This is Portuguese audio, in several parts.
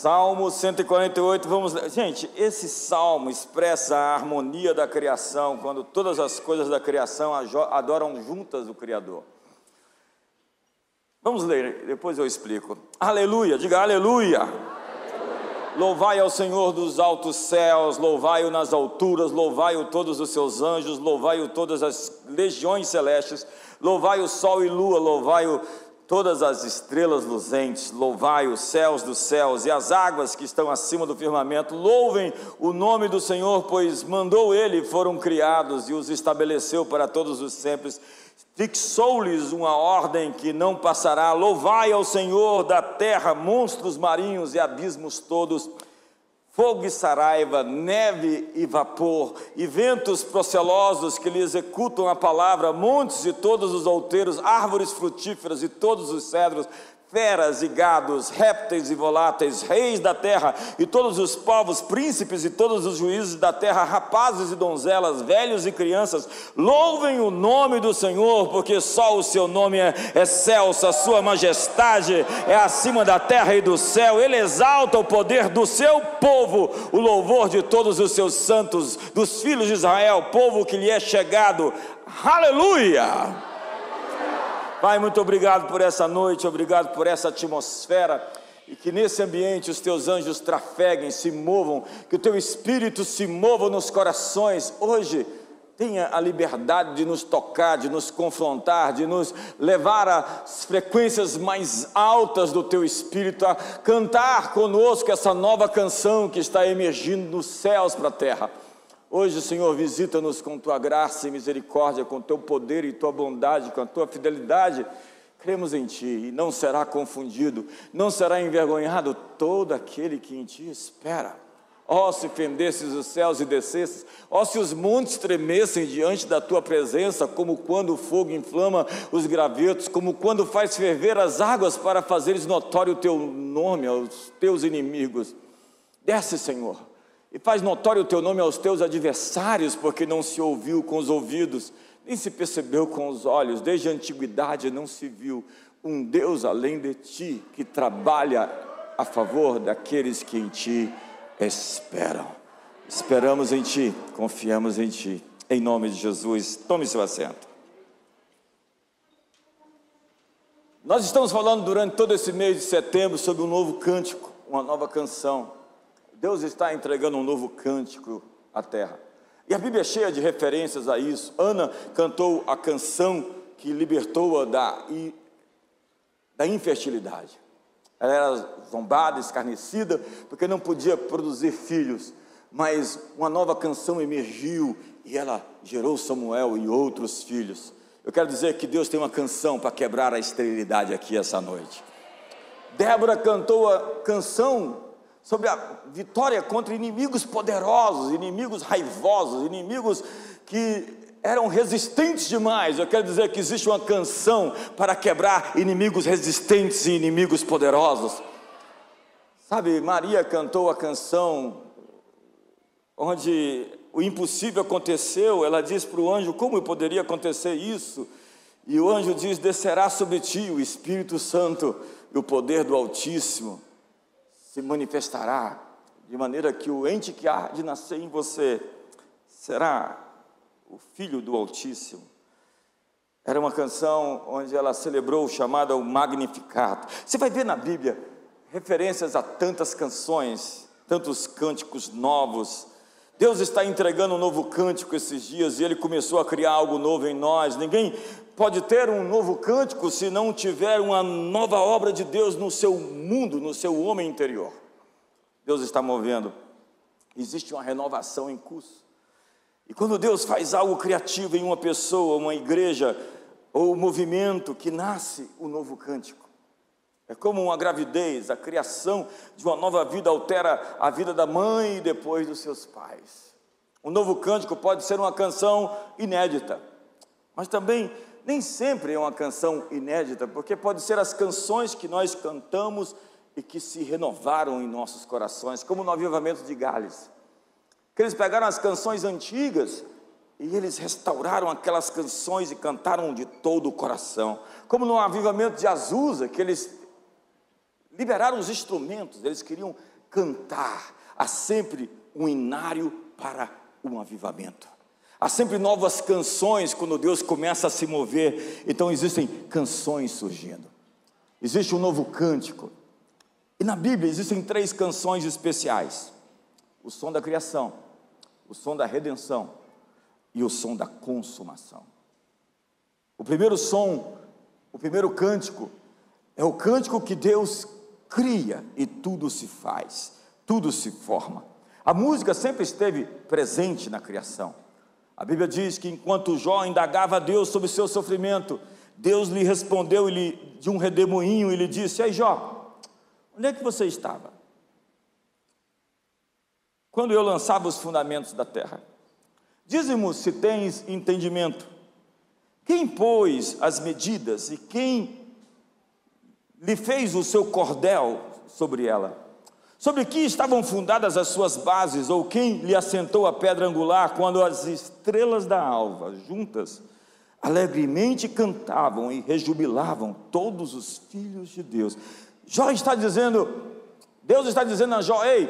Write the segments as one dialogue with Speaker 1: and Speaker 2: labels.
Speaker 1: Salmo 148, vamos ler. Gente, esse salmo expressa a harmonia da criação, quando todas as coisas da criação adoram juntas o Criador. Vamos ler, depois eu explico. Aleluia, diga aleluia. Louvai ao Senhor dos altos céus, louvai-o nas alturas, louvai-o todos os seus anjos, louvai-o todas as legiões celestes, louvai o sol e lua, louvai-o todas as estrelas luzentes, louvai os céus dos céus e as águas que estão acima do firmamento, louvem o nome do Senhor, pois mandou ele, foram criados e os estabeleceu para todos os sempre. Fixou-lhes uma ordem que não passará. Louvai ao Senhor da terra, monstros marinhos e abismos todos fogo e saraiva, neve e vapor, e ventos procelosos que lhe executam a palavra, montes e todos os outeiros, árvores frutíferas e todos os cedros, feras e gados, répteis e voláteis, reis da terra e todos os povos, príncipes e todos os juízes da terra, rapazes e donzelas, velhos e crianças, louvem o nome do Senhor, porque só o seu nome é excelso, a sua majestade é acima da terra e do céu, ele exalta o poder do seu povo, o louvor de todos os seus santos, dos filhos de Israel, povo que lhe é chegado. Aleluia! Pai, muito obrigado por essa noite, obrigado por essa atmosfera. E que nesse ambiente os teus anjos trafeguem, se movam, que o teu espírito se mova nos corações. Hoje, tenha a liberdade de nos tocar, de nos confrontar, de nos levar às frequências mais altas do teu espírito, a cantar conosco essa nova canção que está emergindo dos céus para a terra. Hoje, Senhor, visita-nos com tua graça e misericórdia, com teu poder e tua bondade, com a tua fidelidade. Cremos em ti e não será confundido, não será envergonhado todo aquele que em ti espera. Ó, oh, se fendesses os céus e descesses, ó, oh, se os montes tremessem diante da tua presença, como quando o fogo inflama os gravetos, como quando faz ferver as águas para fazeres notório o teu nome aos teus inimigos. Desce, Senhor e faz notório o teu nome aos teus adversários, porque não se ouviu com os ouvidos, nem se percebeu com os olhos, desde a antiguidade não se viu um Deus além de ti que trabalha a favor daqueles que em ti esperam. Esperamos em ti, confiamos em ti. Em nome de Jesus, tome seu assento. Nós estamos falando durante todo esse mês de setembro sobre um novo cântico, uma nova canção. Deus está entregando um novo cântico à terra. E a Bíblia é cheia de referências a isso. Ana cantou a canção que libertou-a da, da infertilidade. Ela era zombada, escarnecida, porque não podia produzir filhos. Mas uma nova canção emergiu e ela gerou Samuel e outros filhos. Eu quero dizer que Deus tem uma canção para quebrar a esterilidade aqui essa noite. Débora cantou a canção sobre a vitória contra inimigos poderosos, inimigos raivosos, inimigos que eram resistentes demais. Eu quero dizer que existe uma canção para quebrar inimigos resistentes e inimigos poderosos. Sabe, Maria cantou a canção onde o impossível aconteceu. Ela diz para o anjo: Como poderia acontecer isso? E o anjo diz: Descerá sobre ti o Espírito Santo e o poder do Altíssimo se manifestará, de maneira que o ente que há de nascer em você será o Filho do Altíssimo. Era uma canção onde ela celebrou o chamado ao. Você vai ver na Bíblia referências a tantas canções, tantos cânticos novos. Deus está entregando um novo cântico esses dias e Ele começou a criar algo novo em nós. Ninguém pode ter um novo cântico se não tiver uma nova obra de Deus no seu mundo, no seu homem interior. Deus está movendo, existe uma renovação em curso. E quando Deus faz algo criativo em uma pessoa, uma igreja ou um movimento, que nasce o um novo cântico. É como uma gravidez, a criação de uma nova vida altera a vida da mãe e depois dos seus pais. Um novo cântico pode ser uma canção inédita, mas também nem sempre é uma canção inédita, porque pode ser as canções que nós cantamos e que se renovaram em nossos corações, como no avivamento de Gales. Que eles pegaram as canções antigas e eles restauraram aquelas canções e cantaram de todo o coração. Como no avivamento de Azusa, que eles liberaram os instrumentos, eles queriam cantar. Há sempre um inário para um avivamento. Há sempre novas canções quando Deus começa a se mover. Então existem canções surgindo. Existe um novo cântico. E na Bíblia existem três canções especiais: o som da criação, o som da redenção e o som da consumação. O primeiro som, o primeiro cântico, é o cântico que Deus cria e tudo se faz, tudo se forma. A música sempre esteve presente na criação. A Bíblia diz que enquanto Jó indagava a Deus sobre o seu sofrimento, Deus lhe respondeu ele, de um redemoinho e lhe disse: Ei Jó, onde é que você estava? Quando eu lançava os fundamentos da terra. Dize-me se tens entendimento. Quem pôs as medidas e quem lhe fez o seu cordel sobre ela? Sobre que estavam fundadas as suas bases, ou quem lhe assentou a pedra angular, quando as estrelas da alva, juntas, alegremente cantavam e rejubilavam todos os filhos de Deus. Jó está dizendo, Deus está dizendo a Jó: ei,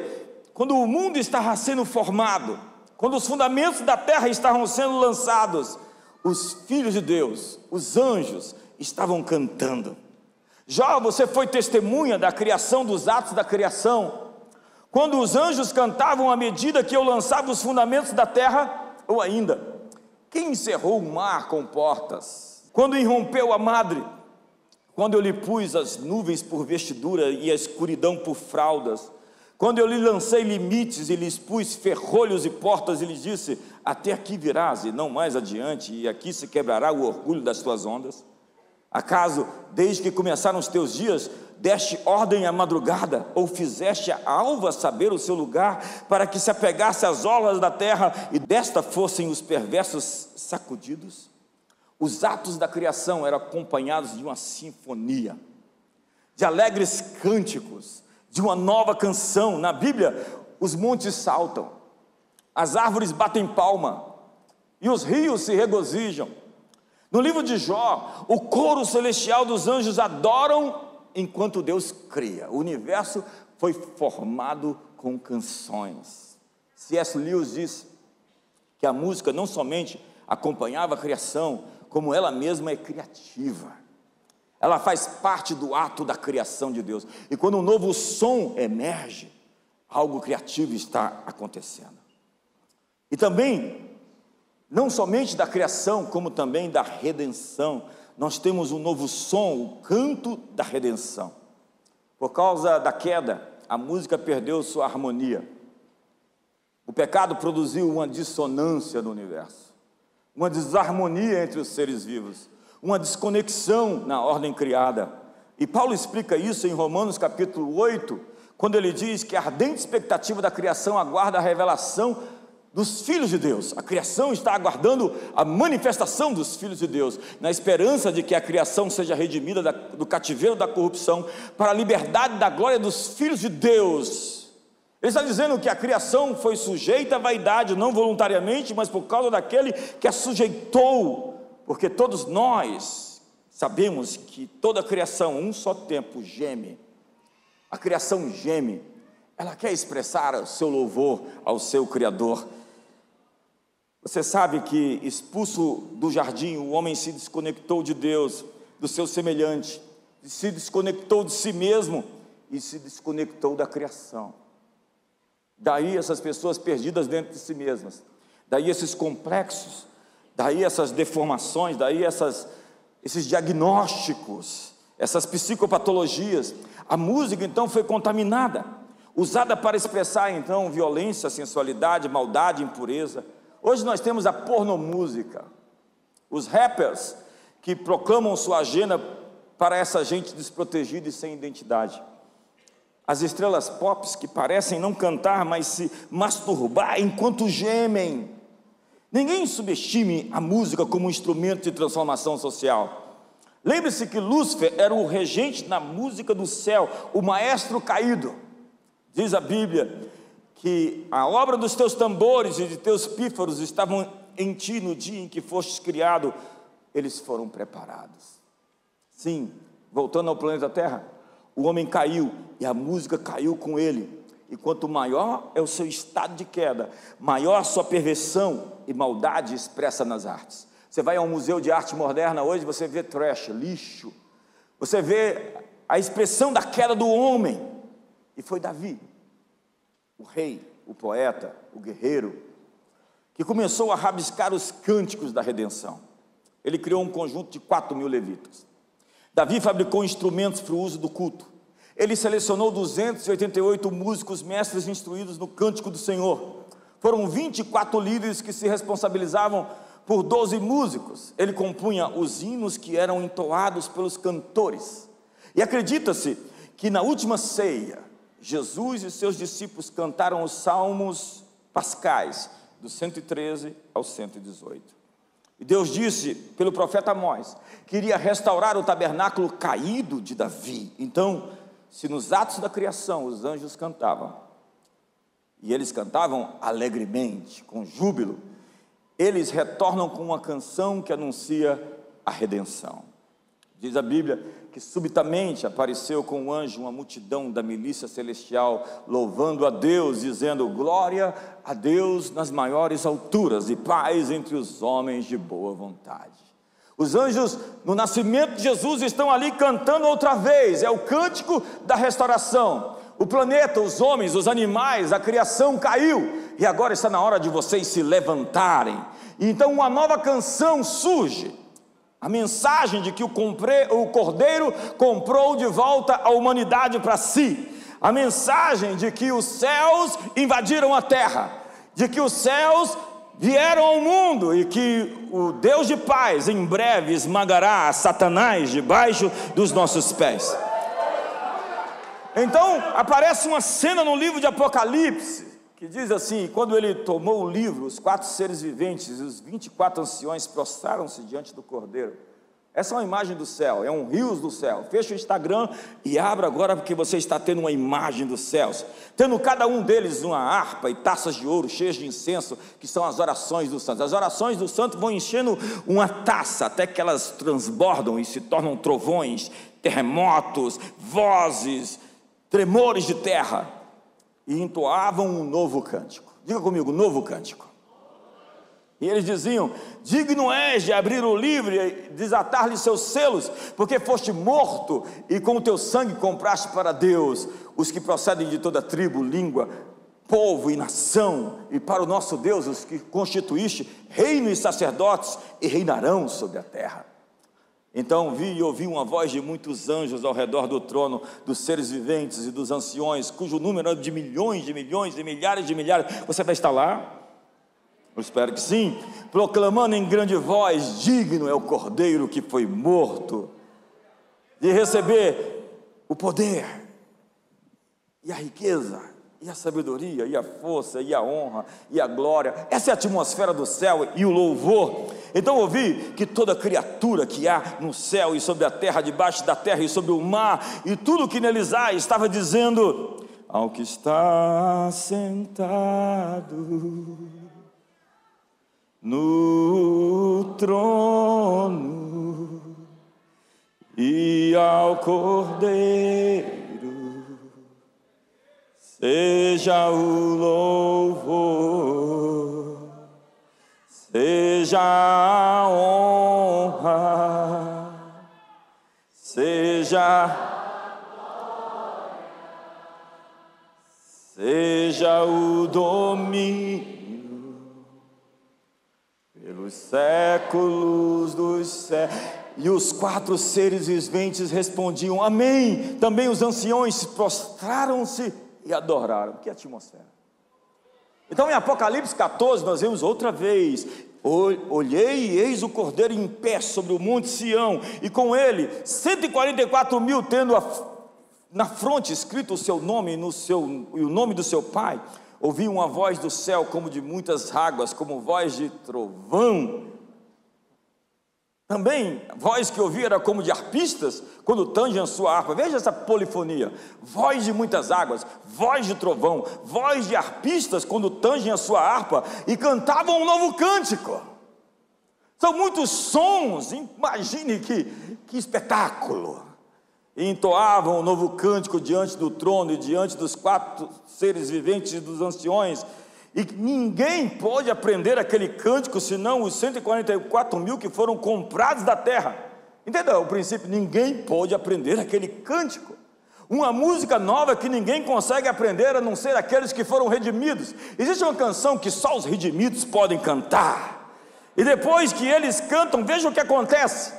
Speaker 1: quando o mundo estava sendo formado, quando os fundamentos da terra estavam sendo lançados, os filhos de Deus, os anjos, estavam cantando. Jó, você foi testemunha da criação dos atos da criação. Quando os anjos cantavam à medida que eu lançava os fundamentos da terra, ou ainda, quem encerrou o mar com portas? Quando irrompeu a madre? Quando eu lhe pus as nuvens por vestidura e a escuridão por fraldas? Quando eu lhe lancei limites e lhes pus ferrolhos e portas e lhes disse: Até aqui virás e não mais adiante, e aqui se quebrará o orgulho das tuas ondas? Acaso, desde que começaram os teus dias, deste ordem à madrugada, ou fizeste a alva saber o seu lugar, para que se apegasse às olas da terra e desta fossem os perversos sacudidos? Os atos da criação eram acompanhados de uma sinfonia, de alegres cânticos, de uma nova canção. Na Bíblia, os montes saltam, as árvores batem palma, e os rios se regozijam no livro de Jó, o coro celestial dos anjos adoram enquanto Deus cria. O universo foi formado com canções. C.S. Lewis diz que a música não somente acompanhava a criação, como ela mesma é criativa. Ela faz parte do ato da criação de Deus. E quando um novo som emerge, algo criativo está acontecendo. E também não somente da criação, como também da redenção. Nós temos um novo som, o canto da redenção. Por causa da queda, a música perdeu sua harmonia. O pecado produziu uma dissonância no universo, uma desarmonia entre os seres vivos, uma desconexão na ordem criada. E Paulo explica isso em Romanos capítulo 8, quando ele diz que a ardente expectativa da criação aguarda a revelação dos filhos de Deus. A criação está aguardando a manifestação dos filhos de Deus, na esperança de que a criação seja redimida do cativeiro da corrupção para a liberdade da glória dos filhos de Deus. Ele está dizendo que a criação foi sujeita à vaidade, não voluntariamente, mas por causa daquele que a sujeitou, porque todos nós sabemos que toda a criação, um só tempo, geme. A criação geme, ela quer expressar o seu louvor ao seu Criador. Você sabe que, expulso do jardim, o homem se desconectou de Deus, do seu semelhante, se desconectou de si mesmo e se desconectou da criação. Daí essas pessoas perdidas dentro de si mesmas, daí esses complexos, daí essas deformações, daí essas, esses diagnósticos, essas psicopatologias. A música então foi contaminada, usada para expressar então violência, sensualidade, maldade, impureza Hoje nós temos a pornomúsica, os rappers que proclamam sua agenda para essa gente desprotegida e sem identidade. As estrelas pop que parecem não cantar, mas se masturbar enquanto gemem. Ninguém subestime a música como um instrumento de transformação social. Lembre-se que Lúcifer era o regente na música do céu, o maestro caído. Diz a Bíblia que a obra dos teus tambores e de teus pífaros estavam em ti no dia em que fostes criado, eles foram preparados. Sim, voltando ao planeta Terra, o homem caiu e a música caiu com ele. E quanto maior é o seu estado de queda, maior a sua perversão e maldade expressa nas artes. Você vai a um museu de arte moderna hoje, você vê trash, lixo. Você vê a expressão da queda do homem. E foi Davi, o rei, o poeta, o guerreiro, que começou a rabiscar os cânticos da redenção. Ele criou um conjunto de quatro mil levitas. Davi fabricou instrumentos para o uso do culto. Ele selecionou 288 músicos mestres instruídos no cântico do Senhor. Foram 24 líderes que se responsabilizavam por 12 músicos. Ele compunha os hinos que eram entoados pelos cantores. E acredita-se que na última ceia, Jesus e seus discípulos cantaram os salmos pascais, do 113 ao 118. E Deus disse pelo profeta Amós que iria restaurar o tabernáculo caído de Davi. Então, se nos atos da criação os anjos cantavam, e eles cantavam alegremente, com júbilo, eles retornam com uma canção que anuncia a redenção. Diz a Bíblia que subitamente apareceu com um anjo uma multidão da milícia celestial, louvando a Deus, dizendo: Glória a Deus nas maiores alturas e paz entre os homens de boa vontade. Os anjos, no nascimento de Jesus, estão ali cantando outra vez, é o cântico da restauração. O planeta, os homens, os animais, a criação caiu, e agora está na hora de vocês se levantarem. Então, uma nova canção surge a mensagem de que o, compre, o Cordeiro comprou de volta a humanidade para si. A mensagem de que os céus invadiram a terra, de que os céus vieram ao mundo e que o Deus de paz em breve esmagará Satanás debaixo dos nossos pés. Então aparece uma cena no livro de Apocalipse que diz assim: quando ele tomou o livro, os quatro seres viventes e os 24 anciões prostraram-se diante do cordeiro. Essa é uma imagem do céu, é um rios do céu. Fecha o Instagram e abra agora, porque você está tendo uma imagem dos céus. Tendo cada um deles uma harpa e taças de ouro cheias de incenso, que são as orações dos santos. As orações dos santos vão enchendo uma taça até que elas transbordam e se tornam trovões, terremotos, vozes, tremores de terra e entoavam um novo cântico. Diga comigo, novo cântico. E eles diziam: Digno és de abrir o livro e desatar-lhe seus selos, porque foste morto e com o teu sangue compraste para Deus os que procedem de toda tribo, língua, povo e nação, e para o nosso Deus os que constituíste reino e sacerdotes e reinarão sobre a terra. Então vi e ouvi uma voz de muitos anjos ao redor do trono, dos seres viventes e dos anciões, cujo número é de milhões, de milhões, de milhares de milhares. Você vai estar lá? Eu espero que sim. Proclamando em grande voz: Digno é o cordeiro que foi morto, de receber o poder e a riqueza e a sabedoria, e a força, e a honra, e a glória. Essa é a atmosfera do céu e o louvor. Então ouvi que toda criatura que há no céu e sobre a terra, debaixo da terra e sobre o mar, e tudo que neles há, estava dizendo: Ao que está sentado no trono e ao cordeiro seja o louvor, seja a honra, seja seja o domínio pelos séculos dos séculos. E os quatro seres viventes respondiam: Amém. Também os anciões prostraram-se e adoraram. Que atmosfera. Então em Apocalipse 14 nós vemos outra vez: Olhei e eis o cordeiro em pé sobre o monte Sião, e com ele 144 mil tendo a, na fronte escrito o seu nome no seu, e o nome do seu pai. Ouvi uma voz do céu como de muitas águas, como voz de trovão, também, voz que ouvia era como de arpistas, quando tangem a sua harpa. Veja essa polifonia: voz de muitas águas, voz de trovão, voz de arpistas quando tangem a sua harpa e cantavam um novo cântico. São muitos sons, imagine que, que espetáculo. e entoavam um novo cântico diante do trono e diante dos quatro seres viventes e dos anciões, e ninguém pode aprender aquele cântico senão os 144 mil que foram comprados da terra. Entendeu? O princípio, ninguém pode aprender aquele cântico. Uma música nova que ninguém consegue aprender a não ser aqueles que foram redimidos. Existe uma canção que só os redimidos podem cantar. E depois que eles cantam, veja o que acontece.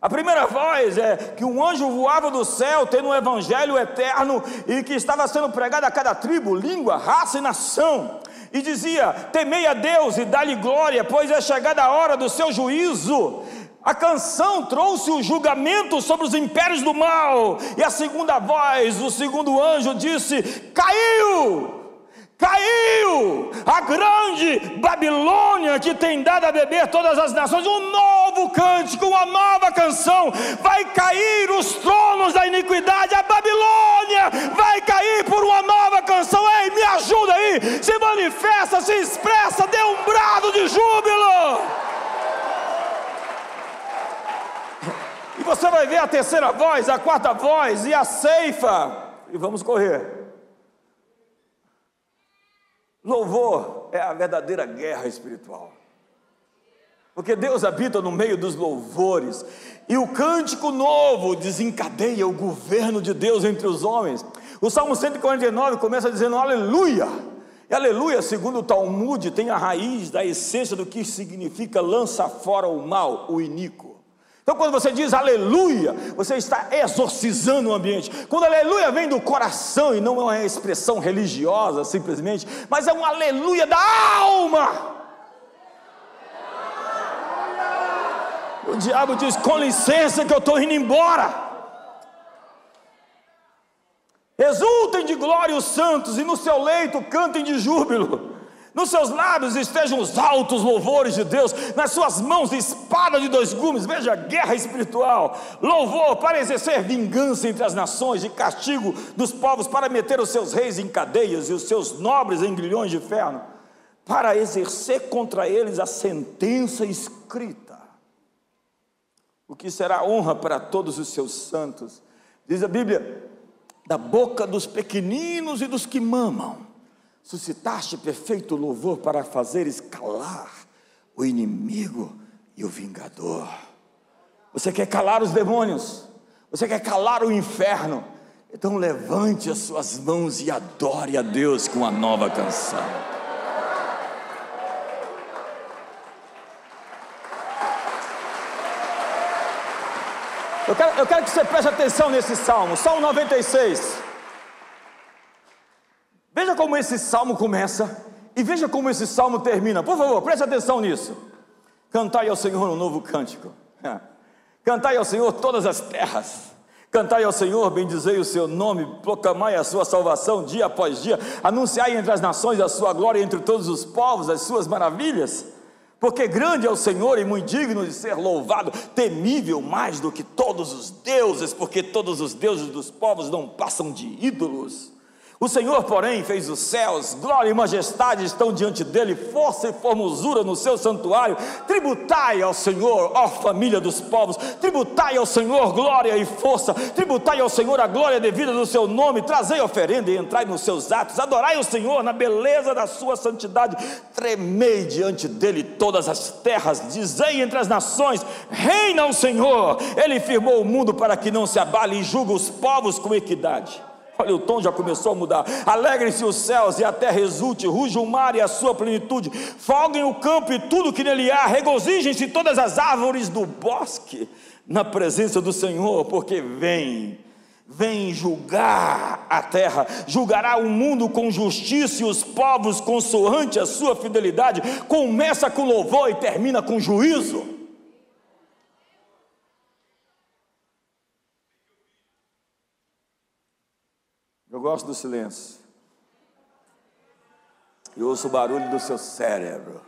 Speaker 1: A primeira voz é que um anjo voava do céu, tendo um evangelho eterno e que estava sendo pregado a cada tribo, língua, raça e nação. E dizia: Temei a Deus e dá-lhe glória, pois é chegada a hora do seu juízo. A canção trouxe o julgamento sobre os impérios do mal. E a segunda voz, o segundo anjo disse: Caiu! Caiu a grande Babilônia que tem dado a beber todas as nações, um novo cântico, uma nova canção. Vai cair os tronos da iniquidade, a Babilônia vai cair por uma nova canção. Ei, me ajuda aí, se manifesta, se expressa, dê um brado de júbilo. E você vai ver a terceira voz, a quarta voz e a ceifa. E vamos correr. Louvor é a verdadeira guerra espiritual. Porque Deus habita no meio dos louvores, e o cântico novo desencadeia o governo de Deus entre os homens. O Salmo 149 começa dizendo aleluia. E aleluia, segundo o Talmud, tem a raiz da essência do que significa lança fora o mal, o iníquo. Então, quando você diz aleluia, você está exorcizando o ambiente. Quando aleluia vem do coração e não é uma expressão religiosa simplesmente, mas é um aleluia da alma. O diabo diz: com licença, que eu estou indo embora. Exultem de glória os santos, e no seu leito cantem de júbilo. Nos seus lábios estejam os altos louvores de Deus, nas suas mãos espada de dois gumes, veja, guerra espiritual, louvor para exercer vingança entre as nações e castigo dos povos, para meter os seus reis em cadeias e os seus nobres em grilhões de ferro, para exercer contra eles a sentença escrita, o que será honra para todos os seus santos, diz a Bíblia, da boca dos pequeninos e dos que mamam suscitaste perfeito louvor para fazer escalar o inimigo e o vingador. Você quer calar os demônios, você quer calar o inferno, então levante as suas mãos e adore a Deus com uma nova canção. Eu quero, eu quero que você preste atenção nesse salmo, Salmo 96. Veja como esse salmo começa e veja como esse salmo termina. Por favor, preste atenção nisso. Cantai ao Senhor um novo cântico. Cantai ao Senhor todas as terras. Cantai ao Senhor, bendizei o seu nome, proclamai a sua salvação dia após dia, anunciai entre as nações a sua glória entre todos os povos, as suas maravilhas. Porque grande é o Senhor e muito digno de ser louvado, temível mais do que todos os deuses, porque todos os deuses dos povos não passam de ídolos. O Senhor, porém, fez os céus, glória e majestade estão diante dele, força e formosura no seu santuário. Tributai ao Senhor, ó família dos povos, tributai ao Senhor glória e força, tributai ao Senhor a glória devida do seu nome, trazei oferenda e entrai nos seus atos, adorai o Senhor na beleza da sua santidade, tremei diante dele todas as terras, dizei entre as nações: reina o Senhor, ele firmou o mundo para que não se abale e julga os povos com equidade. Olha, o tom já começou a mudar. Alegrem-se os céus e a terra exulte, ruja o mar e a sua plenitude, folguem o campo e tudo que nele há, regozijem-se todas as árvores do bosque na presença do Senhor, porque vem, vem julgar a terra, julgará o mundo com justiça e os povos consoante a sua fidelidade. Começa com louvor e termina com juízo. Gosto do silêncio. E ouço o barulho do seu cérebro.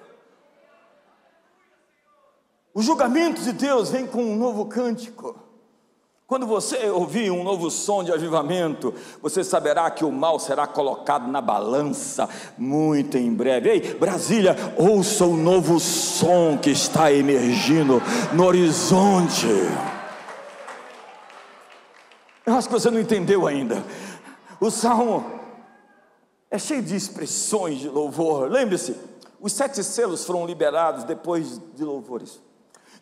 Speaker 1: O julgamento de Deus vem com um novo cântico. Quando você ouvir um novo som de avivamento, você saberá que o mal será colocado na balança muito em breve. Ei, Brasília, ouça o novo som que está emergindo no horizonte. acho que você não entendeu ainda. O salmo é cheio de expressões de louvor. Lembre-se, os sete selos foram liberados depois de louvores.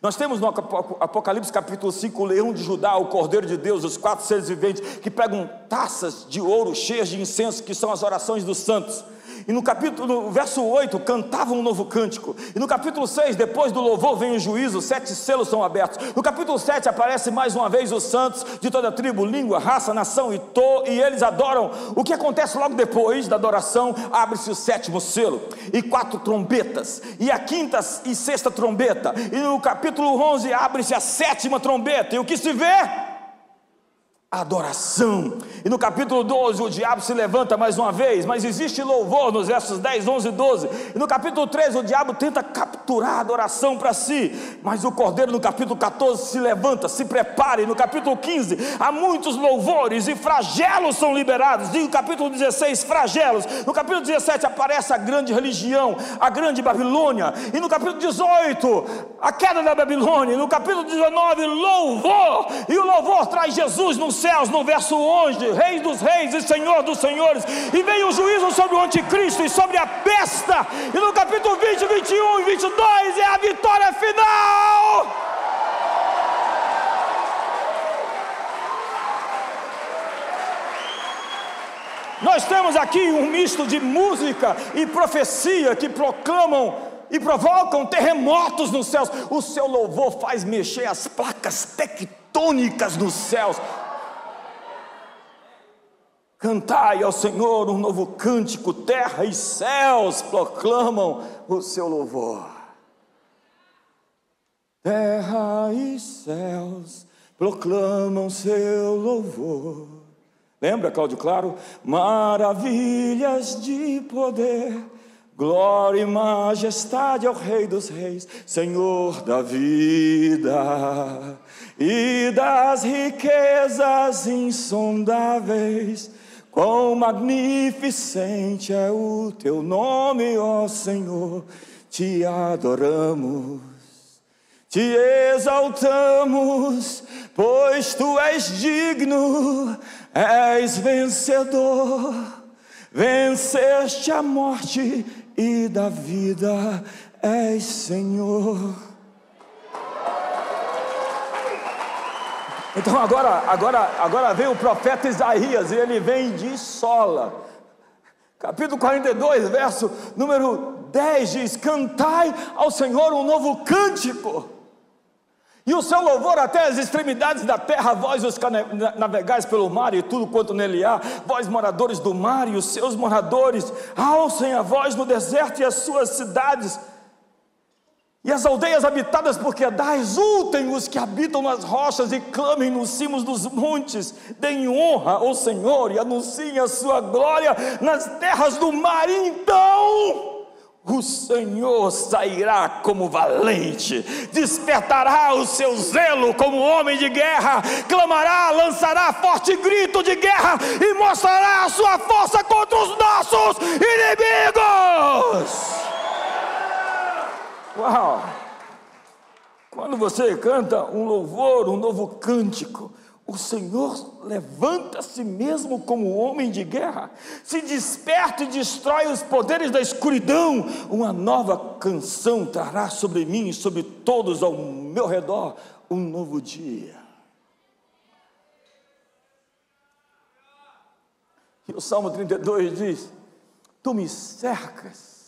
Speaker 1: Nós temos no Apocalipse capítulo 5 o leão de Judá, o cordeiro de Deus, os quatro seres viventes que pegam taças de ouro cheias de incenso, que são as orações dos santos. E no capítulo, no verso 8, cantavam um novo cântico. E no capítulo 6, depois do louvor vem o juízo, sete selos são abertos. No capítulo 7 aparece mais uma vez os santos de toda tribo, língua, raça, nação e to, e eles adoram. O que acontece logo depois da adoração? Abre-se o sétimo selo e quatro trombetas, e a quinta e sexta trombeta. E no capítulo 11 abre-se a sétima trombeta. E o que se vê? Adoração. E no capítulo 12 o diabo se levanta mais uma vez, mas existe louvor nos versos 10, 11 e 12. E no capítulo 13 o diabo tenta capturar a adoração para si, mas o cordeiro no capítulo 14 se levanta, se prepara. E no capítulo 15 há muitos louvores e flagelos são liberados. E no capítulo 16, flagelos. No capítulo 17 aparece a grande religião, a grande Babilônia. E no capítulo 18, a queda da Babilônia. E no capítulo 19, louvor. E o louvor traz Jesus no céus, no verso 11, Rei dos Reis e Senhor dos Senhores, e vem o juízo sobre o anticristo e sobre a besta, e no capítulo 20, 21 e 22 é a vitória final. Nós temos aqui um misto de música e profecia que proclamam e provocam terremotos nos céus. O seu louvor faz mexer as placas tectônicas nos céus. Cantai ao Senhor um novo cântico, terra e céus proclamam o seu louvor. Terra e céus proclamam seu louvor. Lembra, Cláudio Claro? Maravilhas de poder, glória e majestade ao Rei dos Reis, Senhor da vida e das riquezas insondáveis Quão magnificente é o teu nome, ó Senhor, te adoramos, te exaltamos, pois tu és digno, és vencedor, venceste a morte e da vida és Senhor. Então agora, agora, agora vem o profeta Isaías e ele vem de sola. Capítulo 42, verso número 10 diz: Cantai ao Senhor um novo cântico. E o seu louvor até as extremidades da terra, vós os navegais pelo mar e tudo quanto nele há, vós moradores do mar e os seus moradores, alcem a voz no deserto e as suas cidades e as aldeias habitadas por quedais, ultem os que habitam nas rochas e clamem nos cimos dos montes, deem honra ao Senhor e anunciem a sua glória nas terras do mar. Então, o Senhor sairá como valente, despertará o seu zelo como homem de guerra, clamará, lançará forte grito de guerra e mostrará a sua força contra os nossos inimigos. Uau! Quando você canta um louvor, um novo cântico, o Senhor levanta a si mesmo como homem de guerra, se desperta e destrói os poderes da escuridão. Uma nova canção trará sobre mim e sobre todos ao meu redor um novo dia. E o Salmo 32 diz: Tu me cercas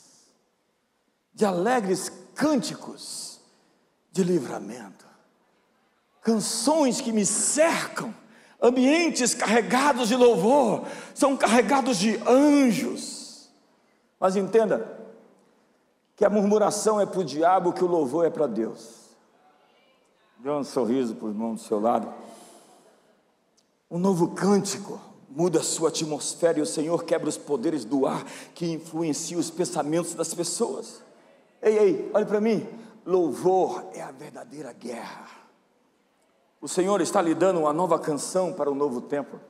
Speaker 1: de alegres cânticos de livramento, canções que me cercam, ambientes carregados de louvor, são carregados de anjos. Mas entenda que a murmuração é para o diabo, que o louvor é para Deus. Dê um sorriso para o irmão do seu lado. Um novo cântico muda a sua atmosfera e o Senhor quebra os poderes do ar que influenciam os pensamentos das pessoas. Ei, ei, olhe para mim. Louvor é a verdadeira guerra. O Senhor está lhe dando uma nova canção para o novo tempo.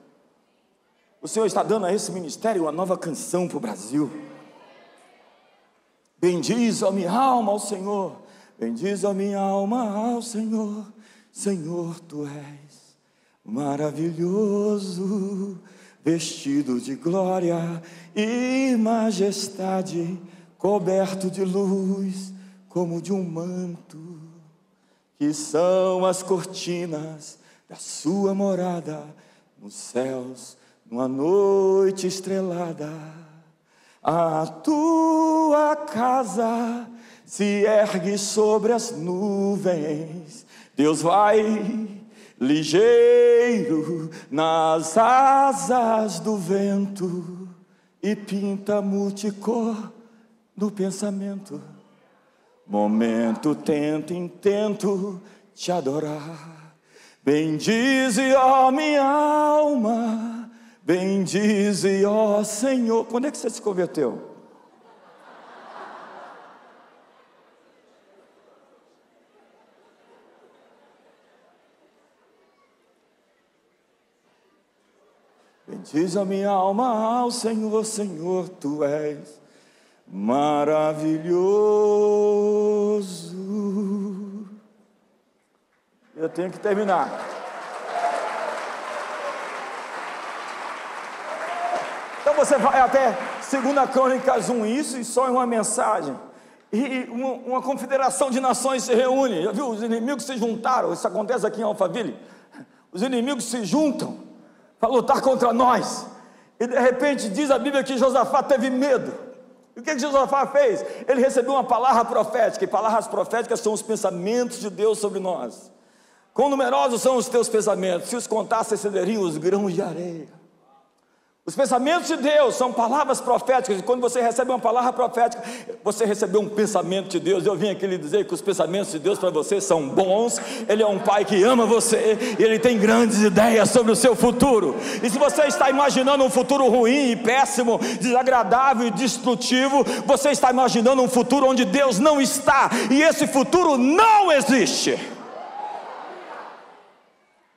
Speaker 1: O Senhor está dando a esse ministério uma nova canção para o Brasil. Bendiz a minha alma ao Senhor, bendiz a minha alma ao Senhor, Senhor, tu és maravilhoso, vestido de glória e majestade, coberto de luz como de um manto, que são as cortinas da sua morada nos céus, numa noite estrelada. A tua casa se ergue sobre as nuvens. Deus vai ligeiro nas asas do vento e pinta multicor no pensamento. Momento tento, intento te adorar. Bendize, ó minha alma, bendize, ó Senhor. Quando é que você se converteu? Diz a minha alma ao Senhor, Senhor, tu és maravilhoso. Eu tenho que terminar. Então você vai até 2 Crônicas 1, isso e só em uma mensagem. E uma, uma, confederação de nações se reúne. Já viu? Os inimigos se juntaram. Isso acontece aqui em Alphaville. Os inimigos se juntam para lutar contra nós. E de repente diz a Bíblia que Josafá teve medo. O que, que Josafá fez? Ele recebeu uma palavra profética, e palavras proféticas são os pensamentos de Deus sobre nós. Quão numerosos são os teus pensamentos? Se os contasse, excederiam os grãos de areia. Os pensamentos de Deus são palavras proféticas, e quando você recebe uma palavra profética, você recebeu um pensamento de Deus. Eu vim aqui lhe dizer que os pensamentos de Deus para você são bons, Ele é um Pai que ama você, e Ele tem grandes ideias sobre o seu futuro. E se você está imaginando um futuro ruim péssimo, desagradável e destrutivo, você está imaginando um futuro onde Deus não está, e esse futuro não existe.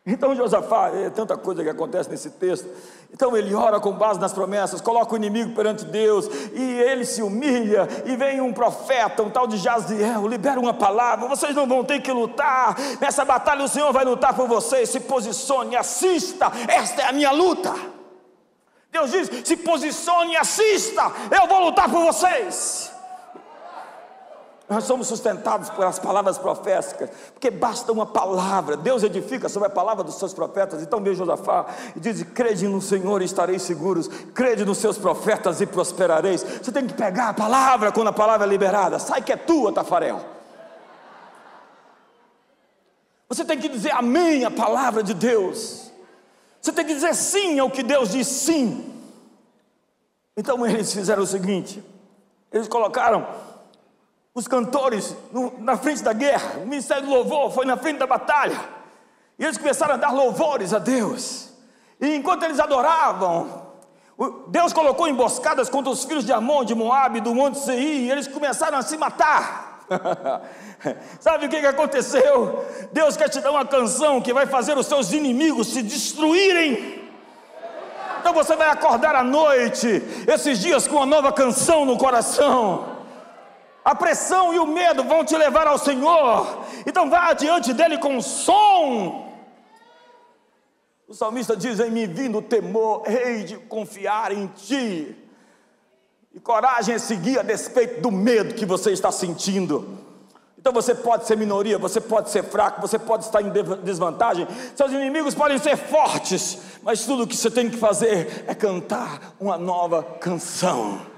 Speaker 1: Então Josafá, é tanta coisa que acontece nesse texto. Então ele ora com base nas promessas, coloca o inimigo perante Deus, e ele se humilha, e vem um profeta, um tal de Jaziel, libera uma palavra, vocês não vão ter que lutar, nessa batalha o Senhor vai lutar por vocês, se posicione, assista, esta é a minha luta. Deus diz: se posicione, assista, eu vou lutar por vocês. Nós somos sustentados pelas palavras proféticas, porque basta uma palavra. Deus edifica sobre a palavra dos seus profetas. Então veja Josafá e diz: crede no Senhor e estareis seguros, crede nos seus profetas e prosperareis. Você tem que pegar a palavra quando a palavra é liberada. Sai que é tua, Tafarel. Você tem que dizer amém à palavra de Deus. Você tem que dizer sim ao que Deus diz sim. Então eles fizeram o seguinte: eles colocaram os cantores no, na frente da guerra, o ministério do louvor foi na frente da batalha, e eles começaram a dar louvores a Deus, e enquanto eles adoravam, Deus colocou emboscadas contra os filhos de Amon, de Moab, do Monte Seir, e eles começaram a se matar. Sabe o que, que aconteceu? Deus quer te dar uma canção que vai fazer os seus inimigos se destruírem. Então você vai acordar à noite, esses dias, com uma nova canção no coração a pressão e o medo vão te levar ao Senhor. Então vá adiante dele com som. O salmista diz: Em mim vindo o temor, hei de confiar em ti. E coragem é seguir a despeito do medo que você está sentindo. Então você pode ser minoria, você pode ser fraco, você pode estar em desvantagem. Seus inimigos podem ser fortes, mas tudo o que você tem que fazer é cantar uma nova canção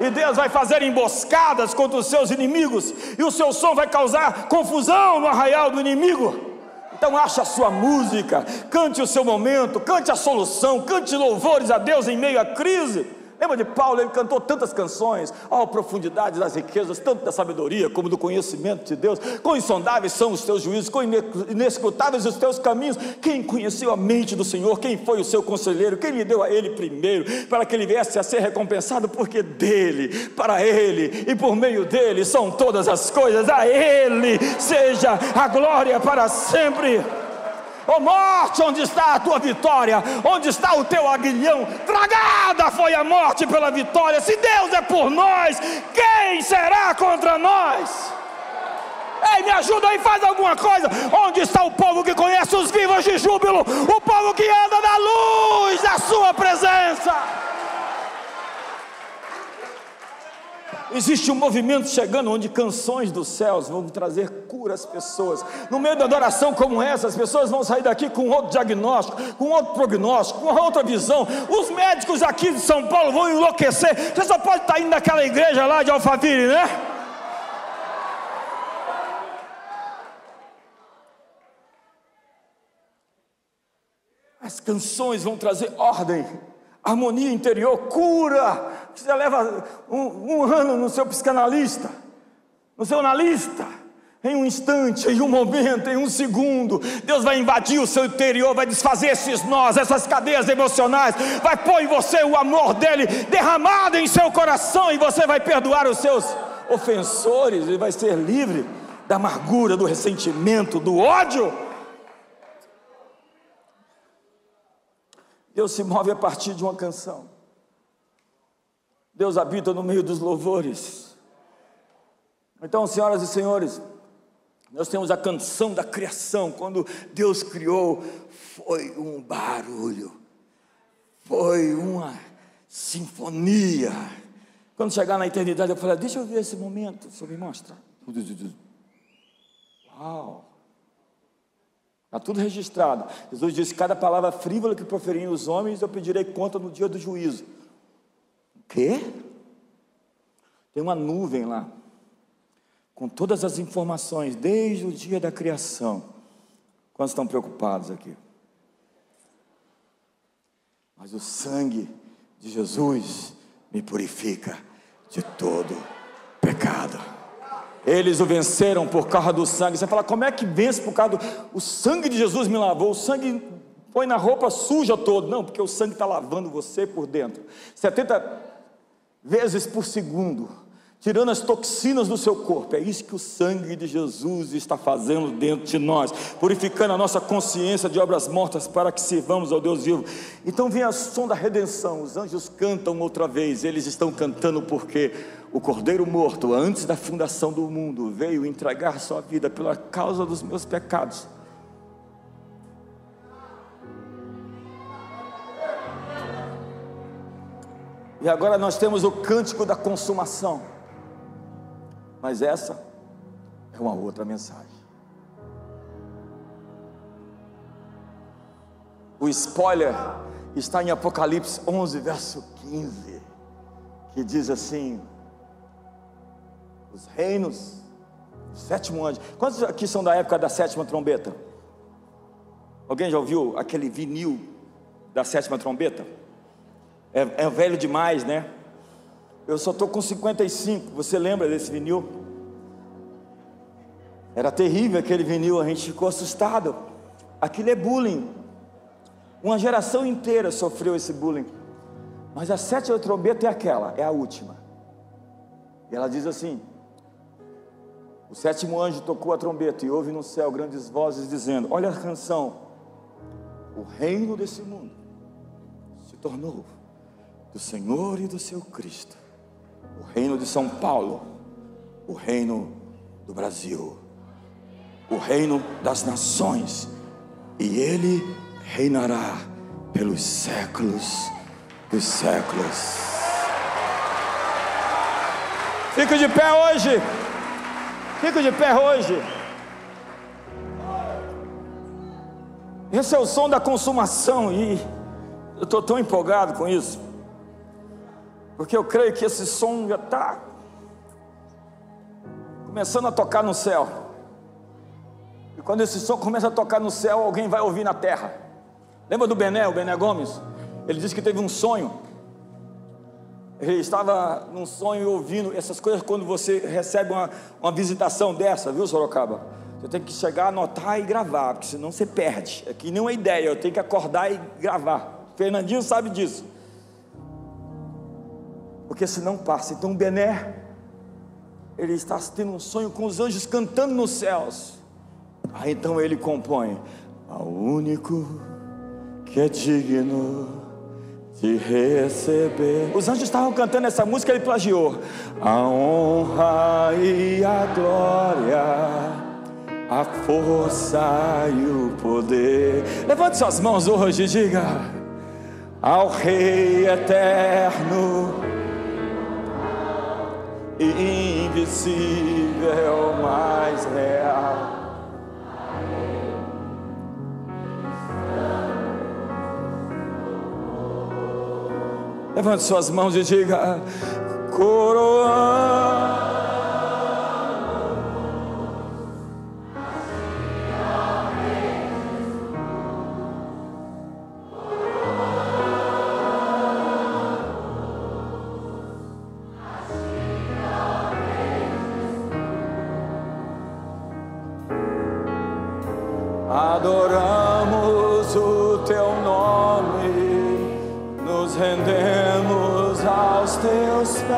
Speaker 1: e Deus vai fazer emboscadas contra os seus inimigos, e o seu som vai causar confusão no arraial do inimigo. Então ache a sua música, cante o seu momento, cante a solução, cante louvores a Deus em meio à crise. Lembra de Paulo? Ele cantou tantas canções, ó, oh, profundidade das riquezas, tanto da sabedoria como do conhecimento de Deus. Quão insondáveis são os teus juízos, quão inescrutáveis os teus caminhos. Quem conheceu a mente do Senhor? Quem foi o seu conselheiro? Quem lhe deu a ele primeiro, para que ele viesse a ser recompensado? Porque dele, para ele e por meio dele são todas as coisas. A ele seja a glória para sempre. Ó oh morte, onde está a tua vitória? Onde está o teu aguilhão? Tragada foi a morte pela vitória. Se Deus é por nós, quem será contra nós? Ei, Ei, me ajuda aí, faz alguma coisa. Onde está o povo que conhece os vivos de júbilo? O povo que anda na luz da sua presença. Existe um movimento chegando onde canções dos céus vão trazer cura às pessoas. No meio da adoração como essa, as pessoas vão sair daqui com outro diagnóstico, com outro prognóstico, com outra visão. Os médicos aqui de São Paulo vão enlouquecer. Você só pode estar indo naquela igreja lá de Alphaville, né? As canções vão trazer ordem harmonia interior, cura. Você leva um, um, ano no seu psicanalista, no seu analista. Em um instante, em um momento, em um segundo, Deus vai invadir o seu interior, vai desfazer esses nós, essas cadeias emocionais, vai pôr em você o amor dele derramado em seu coração, e você vai perdoar os seus ofensores, e vai ser livre da amargura, do ressentimento, do ódio. Deus se move a partir de uma canção. Deus habita no meio dos louvores. Então, senhoras e senhores, nós temos a canção da criação. Quando Deus criou, foi um barulho, foi uma sinfonia. Quando chegar na eternidade, eu falei: Deixa eu ver esse momento, o me mostra. Uau! Está tudo registrado. Jesus disse: Cada palavra frívola que proferirem os homens, eu pedirei conta no dia do juízo. Quê? Tem uma nuvem lá, com todas as informações, desde o dia da criação. Quantos estão preocupados aqui? Mas o sangue de Jesus me purifica de todo pecado. Eles o venceram por causa do sangue. Você fala, como é que vence por causa do o sangue de Jesus me lavou? O sangue põe na roupa suja todo. Não, porque o sangue está lavando você por dentro. 70 vezes por segundo tirando as toxinas do seu corpo. É isso que o sangue de Jesus está fazendo dentro de nós, purificando a nossa consciência de obras mortas para que sirvamos ao Deus vivo. Então vem a som da redenção. Os anjos cantam outra vez. Eles estão cantando porque o Cordeiro morto, antes da fundação do mundo, veio entregar sua vida pela causa dos meus pecados. E agora nós temos o cântico da consumação. Mas essa é uma outra mensagem. O spoiler está em Apocalipse 11, verso 15, que diz assim: Os reinos, o sétimo anjo. Quantos aqui são da época da sétima trombeta? Alguém já ouviu aquele vinil da sétima trombeta? É, é velho demais, né? Eu só estou com 55. Você lembra desse vinil? Era terrível aquele vinil, a gente ficou assustado. Aquilo é bullying. Uma geração inteira sofreu esse bullying. Mas a sétima trombeta é aquela, é a última. E ela diz assim: O sétimo anjo tocou a trombeta e houve no céu grandes vozes dizendo: Olha a canção. O reino desse mundo se tornou do Senhor e do seu Cristo o reino de São Paulo, o reino do Brasil, o reino das nações, e ele reinará pelos séculos dos séculos. Fico de pé hoje. Fico de pé hoje. Esse é o som da consumação e eu estou tão empolgado com isso. Porque eu creio que esse som já está começando a tocar no céu. E quando esse som começa a tocar no céu, alguém vai ouvir na terra. Lembra do Bené, o Bené Gomes? Ele disse que teve um sonho. Ele estava num sonho ouvindo essas coisas quando você recebe uma, uma visitação dessa, viu, Sorocaba? Você tem que chegar, anotar e gravar, porque senão você perde. É que uma ideia, eu tenho que acordar e gravar. Fernandinho sabe disso porque senão passa. Então Bené, ele está tendo um sonho com os anjos cantando nos céus. Aí então ele compõe: Ao único que é digno de receber. Os anjos estavam cantando essa música, ele plagiou: A honra e a glória a força e o poder. Levante suas mãos hoje e diga: Ao Rei eterno invisível, mais real. Levante suas mãos e diga: Coroa. Adoramos o teu nome, nos rendemos aos teus pés.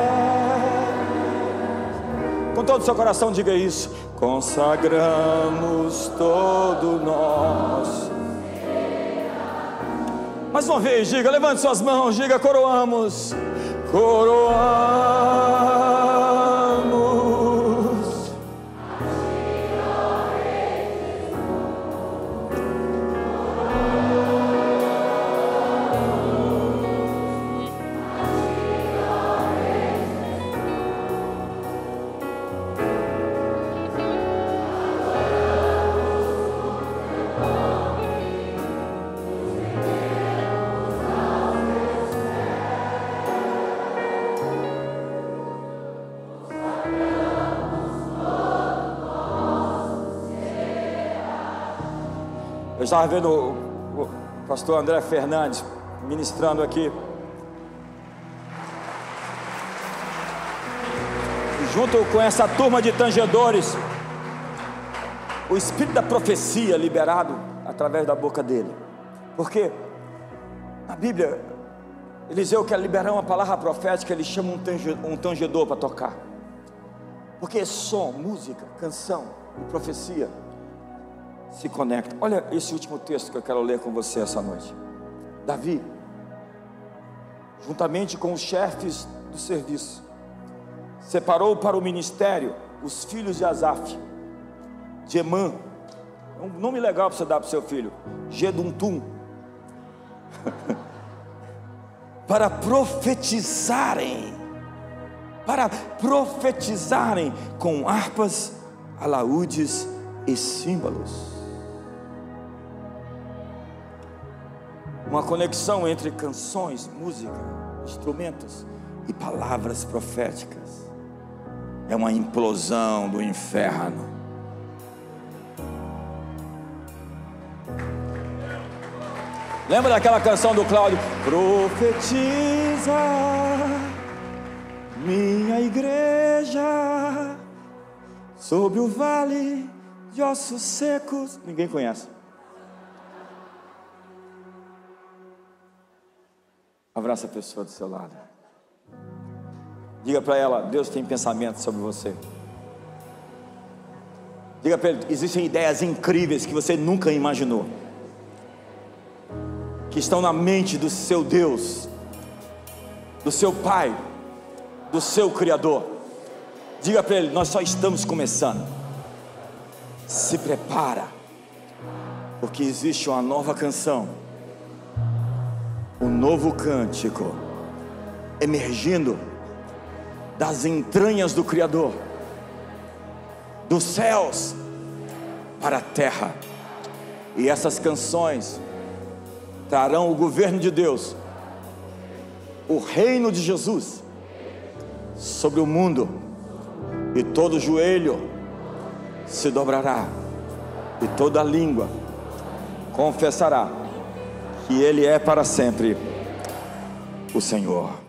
Speaker 1: Com todo o seu coração, diga isso. Consagramos todo nós. Mais uma vez, diga, levante suas mãos, diga, coroamos, coroamos. Eu estava vendo o, o pastor André Fernandes ministrando aqui. Junto com essa turma de tangedores, o espírito da profecia liberado através da boca dele. Porque na Bíblia, Eliseu quer liberar uma palavra profética, ele chama um tangedor para tocar. Porque som, música, canção e profecia se conectam. Olha esse último texto que eu quero ler com você essa noite. Davi, juntamente com os chefes do serviço, separou para o ministério os filhos de Asaf, de Emã, é um nome legal para você dar para o seu filho, Geduntum, para profetizarem, para profetizarem com harpas, alaúdes e símbolos. Uma conexão entre canções, música, instrumentos e palavras proféticas. É uma implosão do inferno. Lembra daquela canção do Cláudio? Profetiza minha igreja sobre o vale de ossos secos. Ninguém conhece. Abraça a pessoa do seu lado. Diga para ela: Deus tem pensamentos sobre você. Diga para ele: existem ideias incríveis que você nunca imaginou, que estão na mente do seu Deus, do seu Pai, do seu Criador. Diga para ele: nós só estamos começando. Se prepara, porque existe uma nova canção um novo cântico emergindo das entranhas do Criador, dos céus para a terra. E essas canções trarão o governo de Deus, o reino de Jesus sobre o mundo, e todo joelho se dobrará, e toda língua confessará que Ele é para sempre o Senhor.